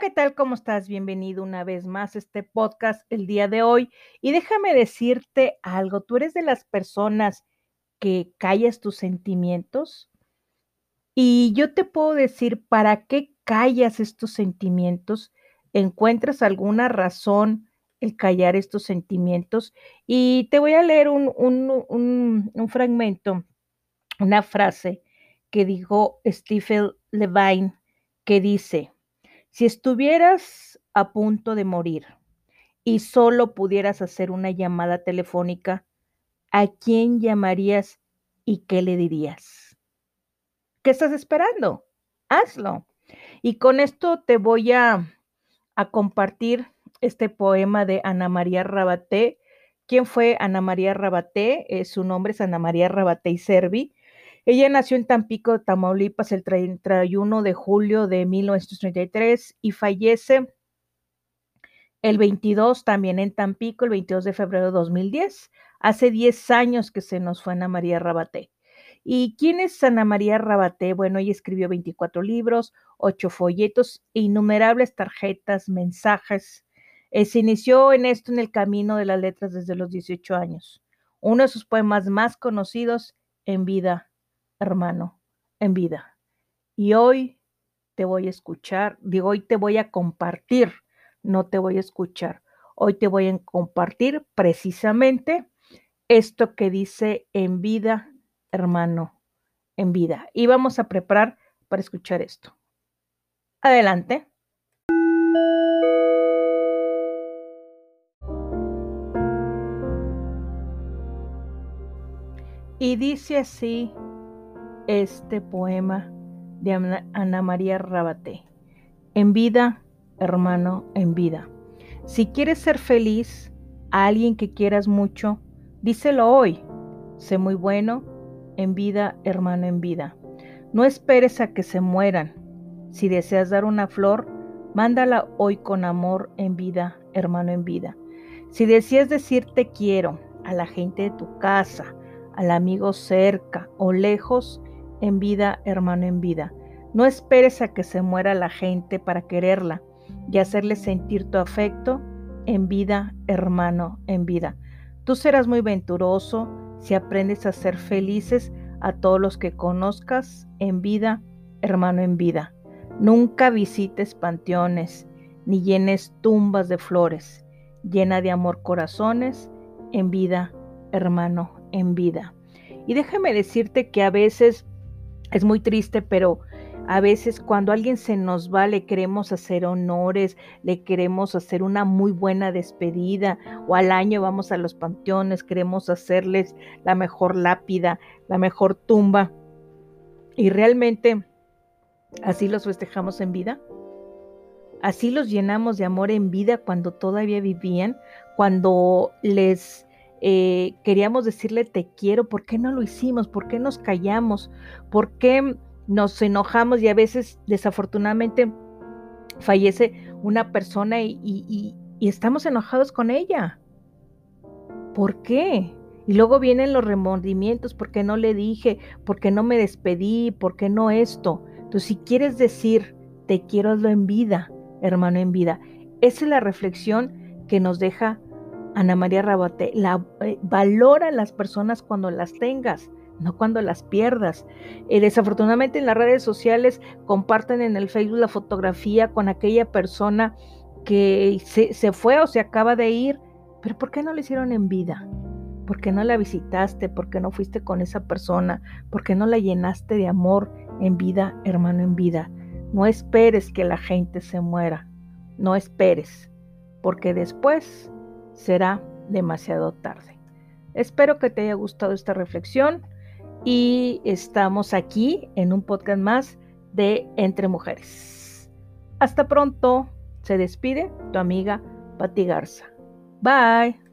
¿qué tal? ¿Cómo estás? Bienvenido una vez más a este podcast el día de hoy. Y déjame decirte algo, tú eres de las personas que callas tus sentimientos. Y yo te puedo decir, ¿para qué callas estos sentimientos? ¿Encuentras alguna razón el callar estos sentimientos? Y te voy a leer un, un, un fragmento, una frase que dijo Stephen Levine, que dice, si estuvieras a punto de morir y solo pudieras hacer una llamada telefónica, ¿a quién llamarías y qué le dirías? ¿Qué estás esperando? Hazlo. Y con esto te voy a, compartir este poema de Ana María Rabaté. ¿Quién fue Ana María Rabaté? Eh, su nombre es Ana María Rabaté y Servi. Ella nació en Tampico, Tamaulipas, el 31 de julio de 1933 y fallece el 22 también en Tampico, el 22 de febrero de 2010. Hace 10 años que se nos fue Ana María Rabaté. ¿Y quién es Ana María Rabaté? Bueno, ella escribió 24 libros, 8 folletos, innumerables tarjetas, mensajes. Eh, se inició en esto en el camino de las letras desde los 18 años. Uno de sus poemas más conocidos, En vida hermano, en vida. Y hoy te voy a escuchar, digo, hoy te voy a compartir, no te voy a escuchar. Hoy te voy a compartir precisamente esto que dice en vida, hermano, en vida. Y vamos a preparar para escuchar esto. Adelante. Y dice así este poema de Ana María Rabaté. En vida, hermano, en vida. Si quieres ser feliz a alguien que quieras mucho, díselo hoy. Sé muy bueno, en vida, hermano, en vida. No esperes a que se mueran. Si deseas dar una flor, mándala hoy con amor en vida, hermano, en vida. Si deseas decir te quiero a la gente de tu casa, al amigo cerca o lejos, en vida, hermano, en vida. No esperes a que se muera la gente para quererla y hacerle sentir tu afecto en vida, hermano, en vida. Tú serás muy venturoso si aprendes a ser felices a todos los que conozcas en vida, hermano, en vida. Nunca visites panteones ni llenes tumbas de flores. Llena de amor corazones en vida, hermano, en vida. Y déjame decirte que a veces es muy triste, pero a veces cuando alguien se nos va le queremos hacer honores, le queremos hacer una muy buena despedida o al año vamos a los panteones, queremos hacerles la mejor lápida, la mejor tumba. Y realmente así los festejamos en vida. Así los llenamos de amor en vida cuando todavía vivían, cuando les eh, queríamos decirle te quiero, ¿por qué no lo hicimos? ¿Por qué nos callamos? ¿Por qué nos enojamos y a veces desafortunadamente fallece una persona y, y estamos enojados con ella? ¿Por qué? Y luego vienen los remordimientos, ¿por qué no le dije? ¿Por qué no me despedí? ¿Por qué no esto? Entonces, si quieres decir, te quiero, hazlo en vida, hermano, en vida. Esa es la reflexión que nos deja Ana María Rabote, la, eh, valora a las personas cuando las tengas, no cuando las pierdas. Eh, desafortunadamente en las redes sociales comparten en el Facebook la fotografía con aquella persona que se, se fue o se acaba de ir, pero ¿por qué no lo hicieron en vida? ¿Por qué no la visitaste? ¿Por qué no fuiste con esa persona? ¿Por qué no la llenaste de amor en vida, hermano, en vida? No esperes que la gente se muera. No esperes, porque después será demasiado tarde. Espero que te haya gustado esta reflexión y estamos aquí en un podcast más de Entre Mujeres. Hasta pronto. Se despide tu amiga Pati Garza. Bye.